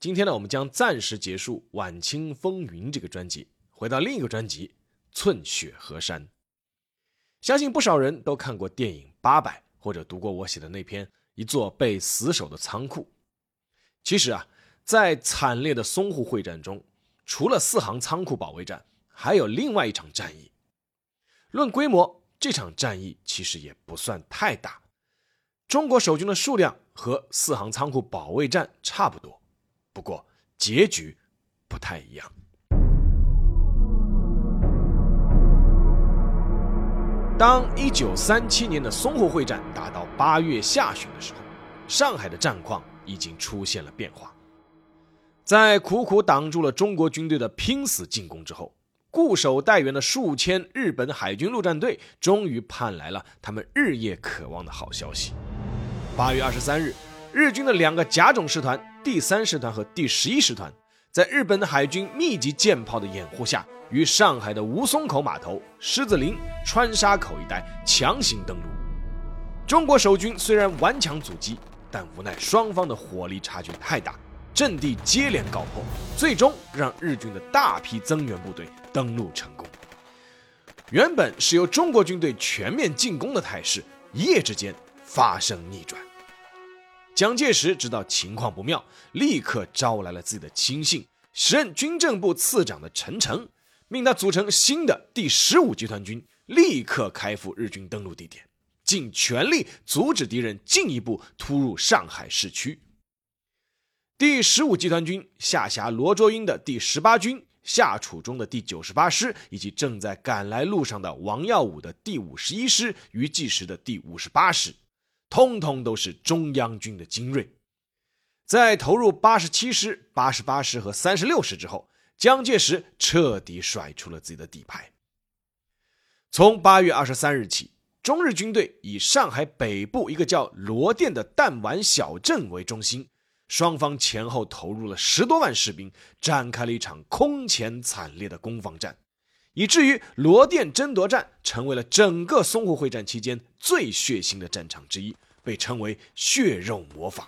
今天呢，我们将暂时结束《晚清风云》这个专辑，回到另一个专辑《寸雪河山》。相信不少人都看过电影《八佰》，或者读过我写的那篇《一座被死守的仓库》。其实啊，在惨烈的淞沪会战中，除了四行仓库保卫战，还有另外一场战役。论规模，这场战役其实也不算太大，中国守军的数量和四行仓库保卫战差不多。不过结局不太一样。当一九三七年的淞沪会战打到八月下旬的时候，上海的战况已经出现了变化。在苦苦挡住了中国军队的拼死进攻之后，固守待援的数千日本海军陆战队终于盼来了他们日夜渴望的好消息。八月二十三日。日军的两个甲种师团第三师团和第十一师团，在日本的海军密集舰炮的掩护下，于上海的吴淞口码头、狮子林、川沙口一带强行登陆。中国守军虽然顽强阻击，但无奈双方的火力差距太大，阵地接连告破，最终让日军的大批增援部队登陆成功。原本是由中国军队全面进攻的态势，一夜之间发生逆转。蒋介石知道情况不妙，立刻招来了自己的亲信，时任军政部次长的陈诚，命他组成新的第十五集团军，立刻开赴日军登陆地点，尽全力阻止敌人进一步突入上海市区。第十五集团军下辖罗卓英的第十八军、夏楚中的第九十八师，以及正在赶来路上的王耀武的第五十一师、于继时的第五十八师。通通都是中央军的精锐，在投入八十七师、八十八师和三十六师之后，蒋介石彻底甩出了自己的底牌。从八月二十三日起，中日军队以上海北部一个叫罗店的弹丸小镇为中心，双方前后投入了十多万士兵，展开了一场空前惨烈的攻防战。以至于罗店争夺战成为了整个淞沪会战期间最血腥的战场之一，被称为“血肉模仿”。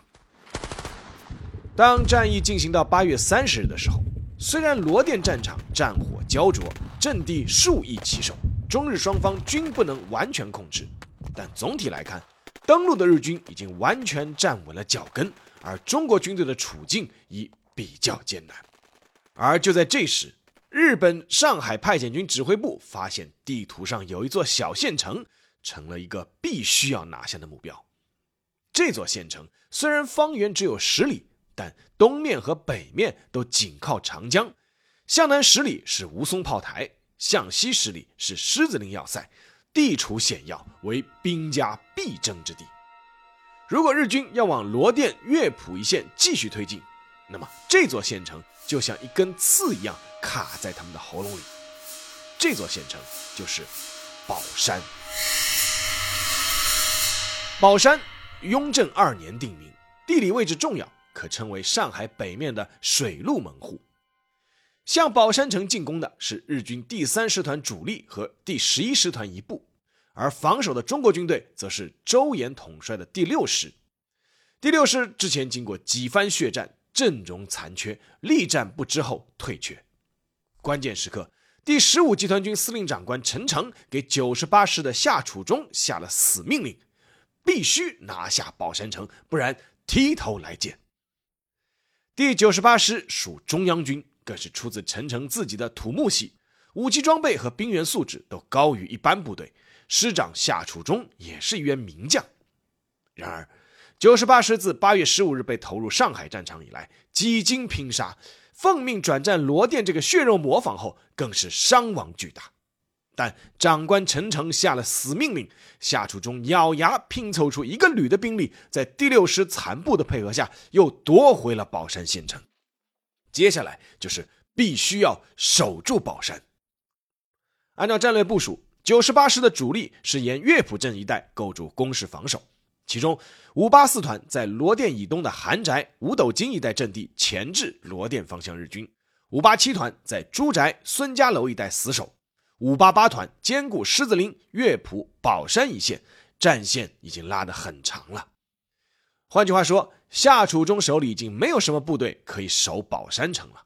当战役进行到八月三十日的时候，虽然罗店战场战火焦灼，阵地数易弃守，中日双方均不能完全控制，但总体来看，登陆的日军已经完全站稳了脚跟，而中国军队的处境已比较艰难。而就在这时，日本上海派遣军指挥部发现地图上有一座小县城，成了一个必须要拿下的目标。这座县城虽然方圆只有十里，但东面和北面都紧靠长江，向南十里是吴淞炮台，向西十里是狮子林要塞，地处险要，为兵家必争之地。如果日军要往罗店、乐浦一线继续推进，那么这座县城就像一根刺一样。卡在他们的喉咙里。这座县城就是宝山。宝山，雍正二年定名，地理位置重要，可称为上海北面的水陆门户。向宝山城进攻的是日军第三师团主力和第十一师团一部，而防守的中国军队则是周延统帅的第六师。第六师之前经过几番血战，阵容残缺，力战不支后退却。关键时刻，第十五集团军司令长官陈诚给九十八师的夏楚中下了死命令：必须拿下宝山城，不然提头来见。第九十八师属中央军，更是出自陈诚自己的土木系，武器装备和兵员素质都高于一般部队。师长夏楚中也是一员名将。然而，九十八师自八月十五日被投入上海战场以来，几经拼杀。奉命转战罗店这个血肉模仿后，更是伤亡巨大。但长官陈诚下了死命令，夏楚中咬牙拼凑出一个旅的兵力，在第六师残部的配合下，又夺回了宝山县城。接下来就是必须要守住宝山。按照战略部署，九十八师的主力是沿乐浦镇一带构筑工事防守，其中五八四团在罗店以东的韩宅、五斗金一带阵地钳制罗店方向日军，五八七团在朱宅、孙家楼一带死守，五八八团兼顾狮子林、乐浦、宝山一线，战线已经拉得很长了。换句话说，夏楚中手里已经没有什么部队可以守宝山城了。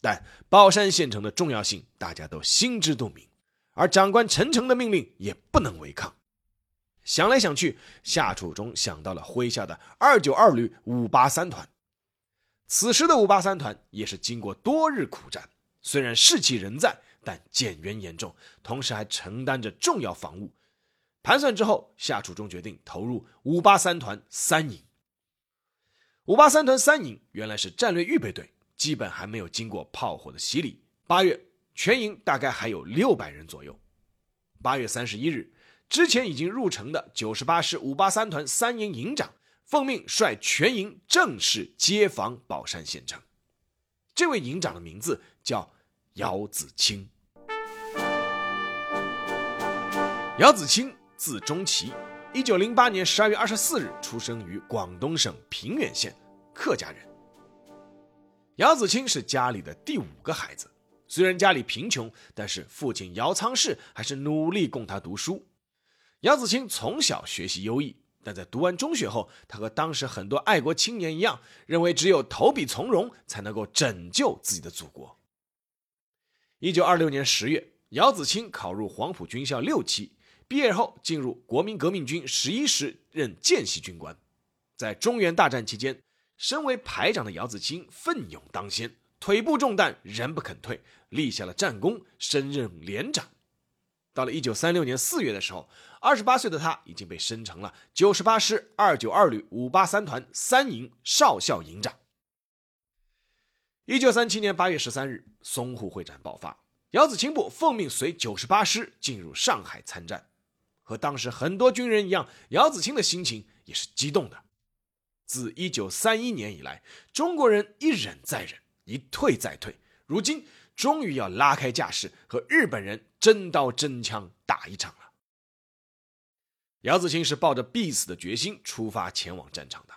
但宝山县城的重要性，大家都心知肚明，而长官陈诚的命令也不能违抗。想来想去，夏楚中想到了麾下的二九二旅五八三团。此时的五八三团也是经过多日苦战，虽然士气仍在，但减员严重，同时还承担着重要防务。盘算之后，夏楚中决定投入五八三团三营。五八三团三营原来是战略预备队，基本还没有经过炮火的洗礼。八月，全营大概还有六百人左右。八月三十一日，之前已经入城的九十八师五八三团三营营长奉命率全营正式接防宝山县城。这位营长的名字叫姚子清。姚子清。字中奇，一九零八年十二月二十四日出生于广东省平远县，客家人。姚子清是家里的第五个孩子，虽然家里贫穷，但是父亲姚仓氏还是努力供他读书。姚子清从小学习优异，但在读完中学后，他和当时很多爱国青年一样，认为只有投笔从戎才能够拯救自己的祖国。一九二六年十月，姚子清考入黄埔军校六期。毕业后进入国民革命军十一师任见习军官，在中原大战期间，身为排长的姚子清奋勇当先，腿部中弹仍不肯退，立下了战功，升任连长。到了一九三六年四月的时候，二十八岁的他已经被升成了九十八师二九二旅五八三团三营少校营长。一九三七年八月十三日，淞沪会战爆发，姚子青部奉命随九十八师进入上海参战。和当时很多军人一样，姚子青的心情也是激动的。自一九三一年以来，中国人一忍再忍，一退再退，如今终于要拉开架势，和日本人真刀真枪打一场了。姚子青是抱着必死的决心出发前往战场的。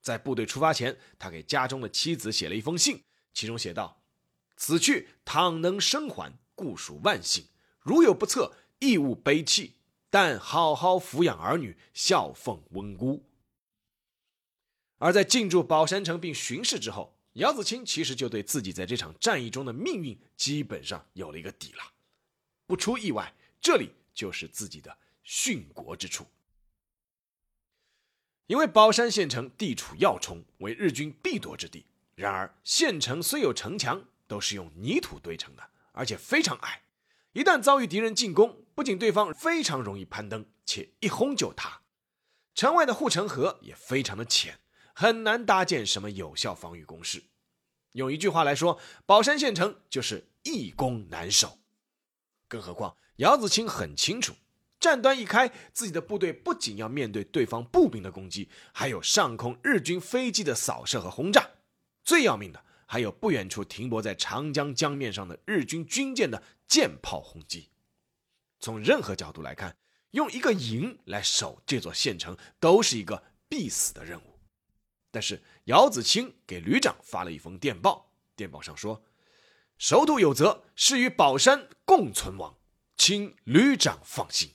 在部队出发前，他给家中的妻子写了一封信，其中写道：“此去倘能生还，固属万幸；如有不测，亦勿悲泣。”但好好抚养儿女，孝奉温姑。而在进驻宝山城并巡视之后，姚子青其实就对自己在这场战役中的命运基本上有了一个底了。不出意外，这里就是自己的殉国之处。因为宝山县城地处要冲，为日军必夺之地。然而，县城虽有城墙，都是用泥土堆成的，而且非常矮。一旦遭遇敌人进攻，不仅对方非常容易攀登，且一轰就塌。城外的护城河也非常的浅，很难搭建什么有效防御工事。用一句话来说，宝山县城就是易攻难守。更何况姚子清很清楚，战端一开，自己的部队不仅要面对对方步兵的攻击，还有上空日军飞机的扫射和轰炸，最要命的。还有不远处停泊在长江江面上的日军军舰的舰炮轰击，从任何角度来看，用一个营来守这座县城都是一个必死的任务。但是姚子青给旅长发了一封电报，电报上说：“守土有责，是与宝山共存亡，请旅长放心。”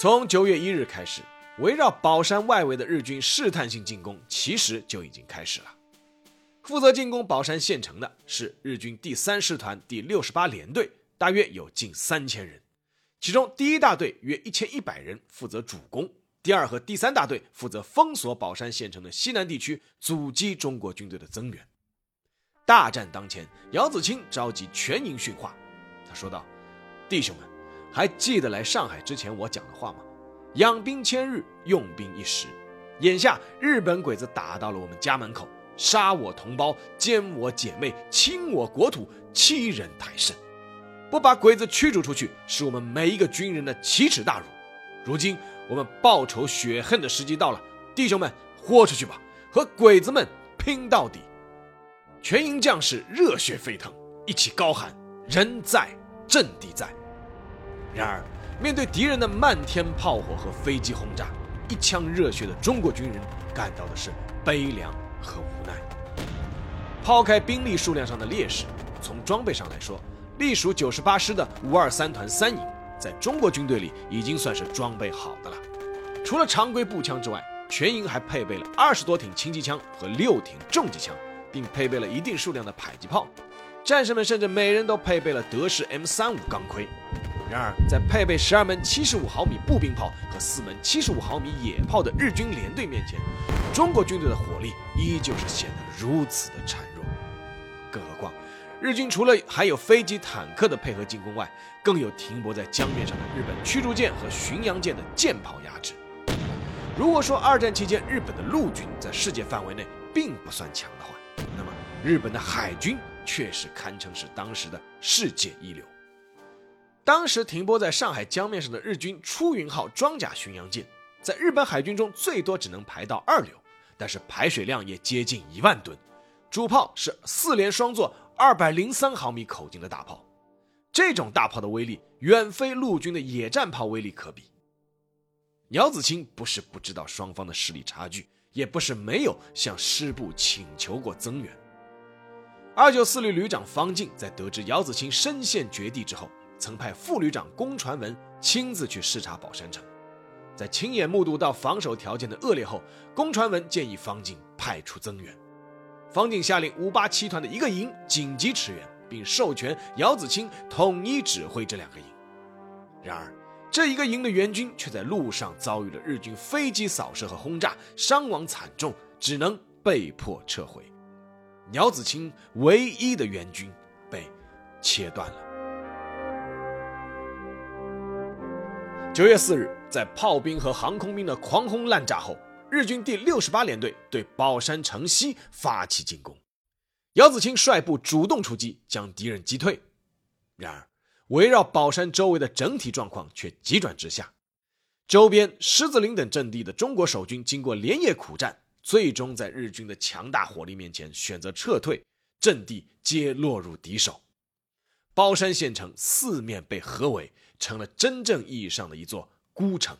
从九月一日开始。围绕宝山外围的日军试探性进攻其实就已经开始了。负责进攻宝山县城的是日军第三师团第六十八联队，大约有近三千人，其中第一大队约一千一百人负责主攻，第二和第三大队负责封锁宝山县城的西南地区，阻击中国军队的增援。大战当前，姚子清召集全营训话，他说道：“弟兄们，还记得来上海之前我讲的话吗？”养兵千日，用兵一时。眼下日本鬼子打到了我们家门口，杀我同胞，奸我姐妹，侵我国土，欺人太甚。不把鬼子驱逐出去，是我们每一个军人的奇耻大辱。如今我们报仇雪恨的时机到了，弟兄们，豁出去吧！和鬼子们拼到底。全营将士热血沸腾，一起高喊“人在，阵地在”。然而，面对敌人的漫天炮火和飞机轰炸，一腔热血的中国军人感到的是悲凉和无奈。抛开兵力数量上的劣势，从装备上来说，隶属九十八师的五二三团三营，在中国军队里已经算是装备好的了。除了常规步枪之外，全营还配备了二十多挺轻机枪和六挺重机枪。并配备了一定数量的迫击炮，战士们甚至每人都配备了德式 M 三五钢盔。然而，在配备十二门七十五毫米步兵炮和四门七十五毫米野炮的日军联队面前，中国军队的火力依旧是显得如此的孱弱。更何况，日军除了还有飞机、坦克的配合进攻外，更有停泊在江面上的日本驱逐舰和巡洋舰的舰炮压制。如果说二战期间日本的陆军在世界范围内并不算强的话，那么，日本的海军确实堪称是当时的世界一流。当时停泊在上海江面上的日军出云号装甲巡洋舰，在日本海军中最多只能排到二流，但是排水量也接近一万吨，主炮是四连双座二百零三毫米口径的大炮，这种大炮的威力远非陆军的野战炮威力可比。姚子青不是不知道双方的实力差距。也不是没有向师部请求过增援。二九四旅旅长方进在得知姚子青身陷绝地之后，曾派副旅长龚传文亲自去视察宝山城。在亲眼目睹到防守条件的恶劣后，龚传文建议方进派出增援。方进下令五八七团的一个营紧急驰援，并授权姚子青统一指挥这两个营。然而，这一个营的援军却在路上遭遇了日军飞机扫射和轰炸，伤亡惨重，只能被迫撤回。姚子青唯一的援军被切断了。九月四日，在炮兵和航空兵的狂轰滥炸后，日军第六十八联队对宝山城西发起进攻，姚子青率部主动出击，将敌人击退。然而，围绕宝山周围的整体状况却急转直下，周边狮子林等阵地的中国守军经过连夜苦战，最终在日军的强大火力面前选择撤退，阵地皆落入敌手，宝山县城四面被合围，成了真正意义上的一座孤城。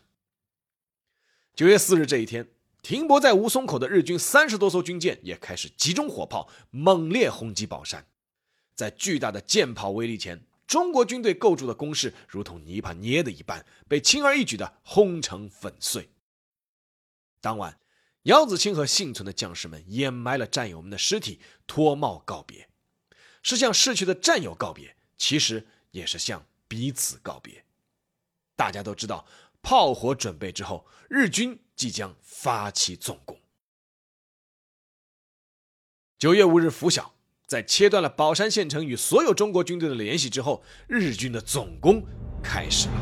九月四日这一天，停泊在吴淞口的日军三十多艘军舰也开始集中火炮，猛烈轰击宝山，在巨大的舰炮威力前。中国军队构筑的工事如同泥巴捏的一般，被轻而易举的轰成粉碎。当晚，姚子青和幸存的将士们掩埋了战友们的尸体，脱帽告别，是向逝去的战友告别，其实也是向彼此告别。大家都知道，炮火准备之后，日军即将发起总攻。九月五日拂晓。在切断了宝山县城与所有中国军队的联系之后，日军的总攻开始了。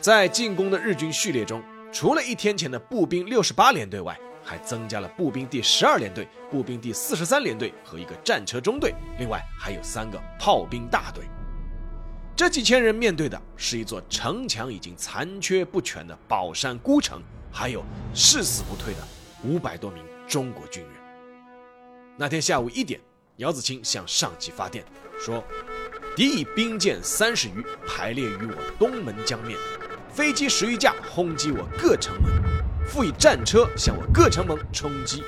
在进攻的日军序列中，除了一天前的步兵六十八联队外，还增加了步兵第十二联队、步兵第四十三联队和一个战车中队，另外还有三个炮兵大队。这几千人面对的是一座城墙已经残缺不全的宝山孤城，还有誓死不退的五百多名中国军人。那天下午一点，姚子青向上级发电说：“敌以兵舰三十余排列于我东门江面，飞机十余架轰击我各城门，复以战车向我各城门冲击，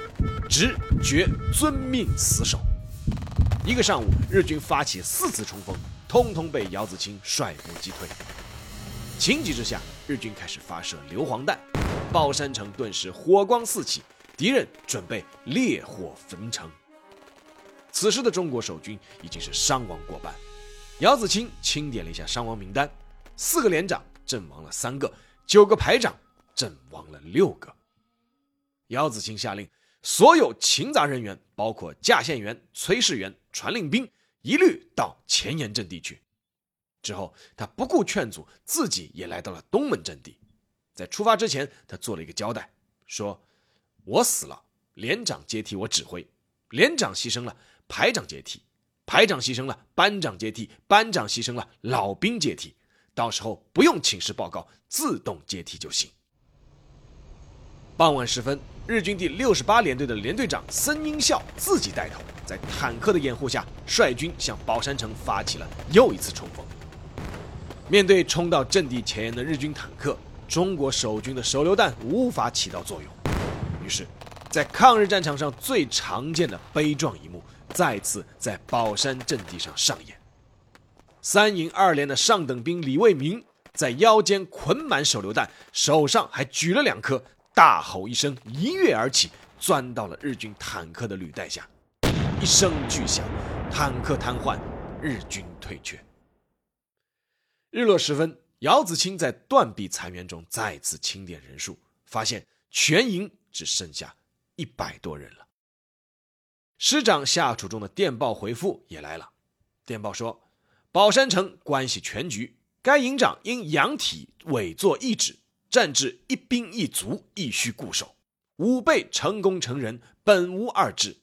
直觉遵命死守。”一个上午，日军发起四次冲锋，通通被姚子青率部击退。情急之下，日军开始发射硫磺弹，宝山城顿时火光四起。敌人准备烈火焚城。此时的中国守军已经是伤亡过半。姚子青清点了一下伤亡名单：四个连长阵亡了三个，九个排长阵亡了六个。姚子青下令，所有勤杂人员，包括架线员、炊事员、传令兵，一律到前沿阵地去。之后，他不顾劝阻，自己也来到了东门阵地。在出发之前，他做了一个交代，说。我死了，连长接替我指挥；连长牺牲了，排长接替；排长牺牲了，班长接替；班长牺牲了，老兵接替。到时候不用请示报告，自动接替就行。傍晚时分，日军第六十八联队的连队长森英孝自己带头，在坦克的掩护下，率军向宝山城发起了又一次冲锋。面对冲到阵地前沿的日军坦克，中国守军的手榴弹无法起到作用。于是，在抗日战场上最常见的悲壮一幕，再次在宝山阵地上上演。三营二连的上等兵李卫民在腰间捆满手榴弹，手上还举了两颗，大吼一声，一跃而起，钻到了日军坦克的履带下。一声巨响，坦克瘫痪，日军退却。日落时分，姚子青在断壁残垣中再次清点人数，发现全营只剩下一百多人了。师长夏楚中的电报回复也来了，电报说：“宝山城关系全局，该营长因养体委作一指，战至一兵一卒，亦须固守。吾辈成功成仁，本无二志。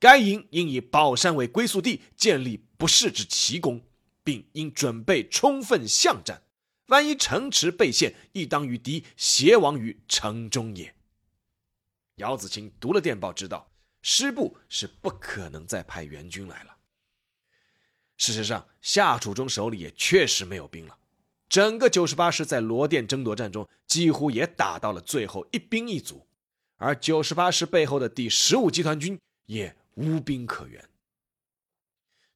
该营应以宝山为归宿地，建立不世之奇功。”并应准备充分巷战，万一城池被陷，亦当与敌协亡于城中也。姚子青读了电报，知道师部是不可能再派援军来了。事实上，夏楚中手里也确实没有兵了。整个九十八师在罗店争夺战中，几乎也打到了最后一兵一卒，而九十八师背后的第十五集团军也无兵可援。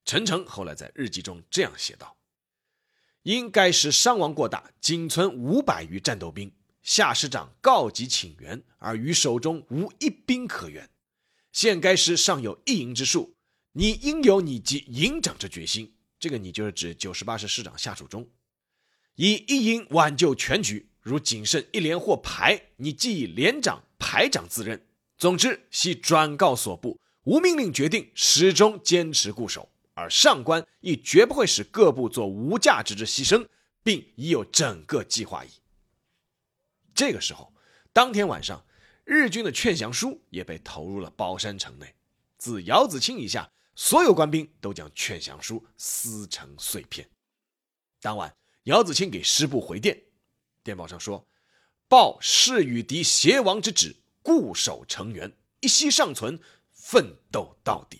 陈诚后来在日记中这样写道：“因该师伤亡过大，仅存五百余战斗兵，夏师长告急请援，而于手中无一兵可援。现该师尚有一营之数，你应有你及营长之决心。这个你就是指九十八师师长夏楚中，以一营挽救全局。如仅剩一连或排，你即以连长、排长自任。总之，系转告所部，无命令决定，始终坚持固守。”而上官亦绝不会使各部做无价值之牺牲，并已有整个计划矣。这个时候，当天晚上，日军的劝降书也被投入了宝山城内。自姚子青以下，所有官兵都将劝降书撕成碎片。当晚，姚子青给师部回电，电报上说：“报誓与敌协王之旨，固守城垣，一息尚存，奋斗到底。”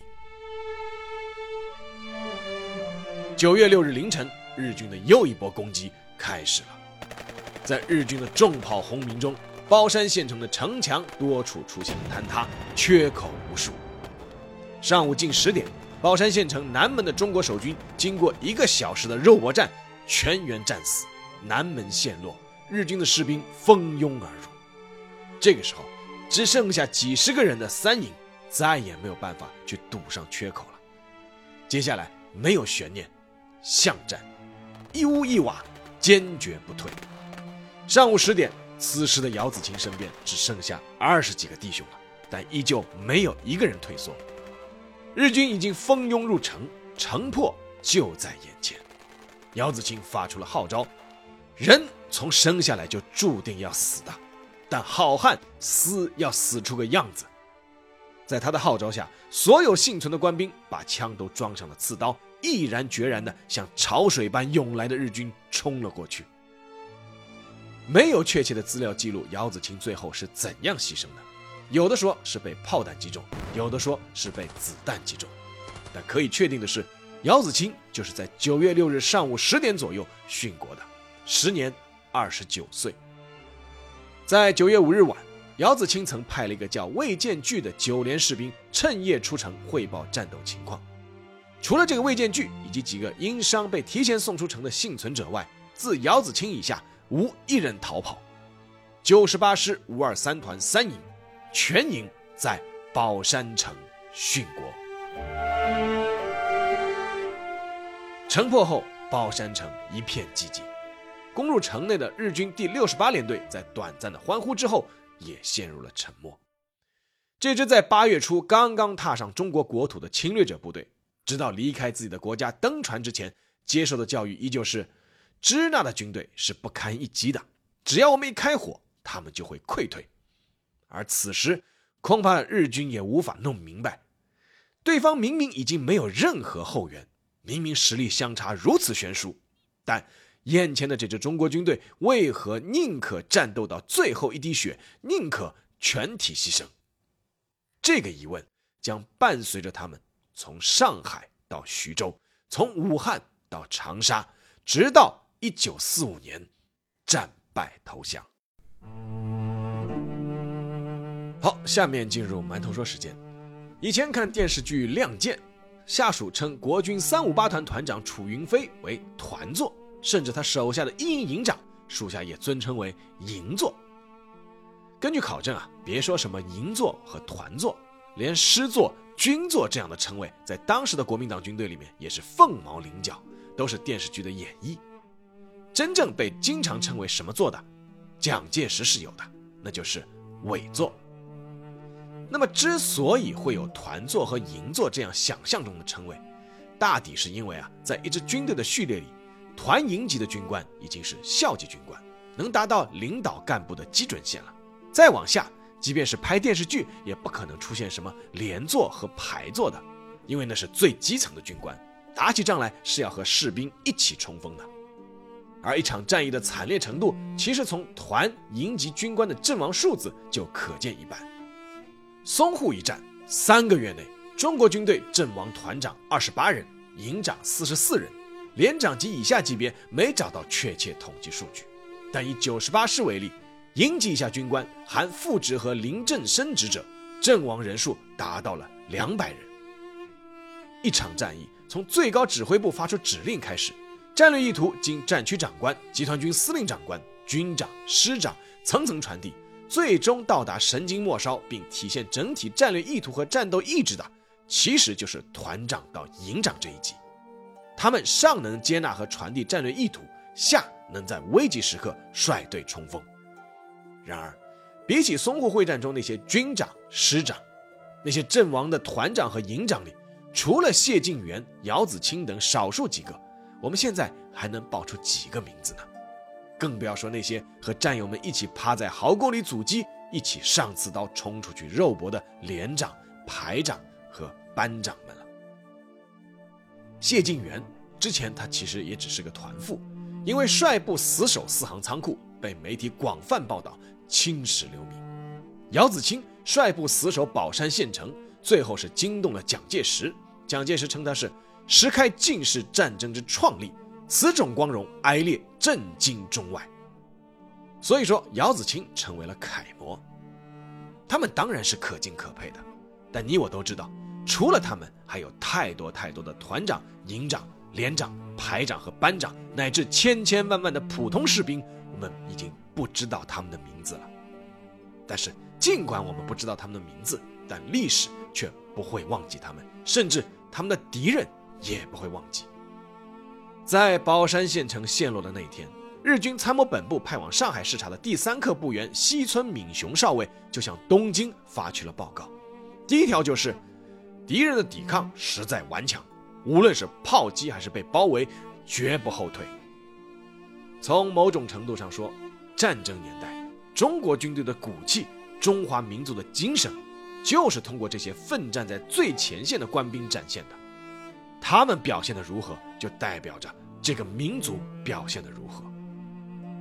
九月六日凌晨，日军的又一波攻击开始了。在日军的重炮轰鸣中，包山县城的城墙多处出现了坍塌，缺口无数。上午近十点，包山县城南门的中国守军经过一个小时的肉搏战，全员战死，南门陷落，日军的士兵蜂拥而入。这个时候，只剩下几十个人的三营再也没有办法去堵上缺口了。接下来没有悬念。巷战，一屋一瓦，坚决不退。上午十点，此时的姚子青身边只剩下二十几个弟兄了，但依旧没有一个人退缩。日军已经蜂拥入城，城破就在眼前。姚子青发出了号召：人从生下来就注定要死的，但好汉死要死出个样子。在他的号召下，所有幸存的官兵把枪都装上了刺刀。毅然决然地向潮水般涌来的日军冲了过去。没有确切的资料记录姚子青最后是怎样牺牲的，有的说是被炮弹击中，有的说是被子弹击中。但可以确定的是，姚子青就是在九月六日上午十点左右殉国的，时年二十九岁。在九月五日晚，姚子青曾派了一个叫魏建巨的九连士兵趁夜出城汇报战斗情况。除了这个魏建巨以及几个因伤被提前送出城的幸存者外，自姚子青以下无一人逃跑。九十八师五二三团三营，全营在宝山城殉国。城破后，宝山城一片寂静。攻入城内的日军第六十八联队，在短暂的欢呼之后，也陷入了沉默。这支在八月初刚刚踏上中国国土的侵略者部队。直到离开自己的国家登船之前，接受的教育依旧是：支那的军队是不堪一击的，只要我们一开火，他们就会溃退。而此时，恐怕日军也无法弄明白，对方明明已经没有任何后援，明明实力相差如此悬殊，但眼前的这支中国军队为何宁可战斗到最后一滴血，宁可全体牺牲？这个疑问将伴随着他们从上海到徐州，从武汉到长沙，直到一九四五年战败投降。好，下面进入馒头说时间。以前看电视剧《亮剑》，下属称国军三五八团团长楚云飞为团座，甚至他手下的一营营长属下也尊称为营座。根据考证啊，别说什么营座和团座，连师座、军座这样的称谓，在当时的国民党军队里面也是凤毛麟角，都是电视剧的演绎。真正被经常称为什么座的，蒋介石是有的，那就是伪座。那么，之所以会有团座和营座这样想象中的称谓，大抵是因为啊，在一支军队的序列里，团营级的军官已经是校级军官，能达到领导干部的基准线了。再往下，即便是拍电视剧，也不可能出现什么连座和排座的，因为那是最基层的军官，打起仗来是要和士兵一起冲锋的。而一场战役的惨烈程度，其实从团营级军官的阵亡数字就可见一斑。淞沪一战三个月内，中国军队阵亡团长二十八人，营长四十四人，连长及以下级别没找到确切统计数据。但以九十八师为例，营级以下军官含副职和临阵升职者，阵亡人数达到了两百人。一场战役从最高指挥部发出指令开始，战略意图经战区长官、集团军司令长官、军长、师长层层传递。最终到达神经末梢并体现整体战略意图和战斗意志的，其实就是团长到营长这一级。他们上能接纳和传递战略意图，下能在危急时刻率队冲锋。然而，比起淞沪会战中那些军长、师长，那些阵亡的团长和营长里，除了谢晋元、姚子青等少数几个，我们现在还能报出几个名字呢？更不要说那些和战友们一起趴在壕沟里阻击、一起上刺刀冲出去肉搏的连长、排长和班长们了。谢晋元之前他其实也只是个团副，因为率部死守四行仓库，被媒体广泛报道，青史留名。姚子青率部死守宝山县城，最后是惊动了蒋介石，蒋介石称他是石开进士战争之创立。此种光荣哀烈震惊中外，所以说姚子青成为了楷模。他们当然是可敬可佩的，但你我都知道，除了他们，还有太多太多的团长、营长、连长、排长和班长，乃至千千万万的普通士兵，我们已经不知道他们的名字了。但是，尽管我们不知道他们的名字，但历史却不会忘记他们，甚至他们的敌人也不会忘记。在宝山县城陷落的那一天，日军参谋本部派往上海视察的第三课部员西村敏雄少尉就向东京发去了报告。第一条就是，敌人的抵抗实在顽强，无论是炮击还是被包围，绝不后退。从某种程度上说，战争年代中国军队的骨气、中华民族的精神，就是通过这些奋战在最前线的官兵展现的。他们表现的如何，就代表着这个民族表现的如何。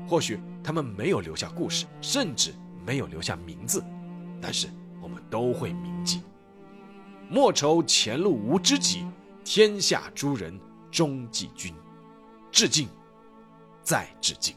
或许他们没有留下故事，甚至没有留下名字，但是我们都会铭记。莫愁前路无知己，天下诸人终记君。致敬，再致敬。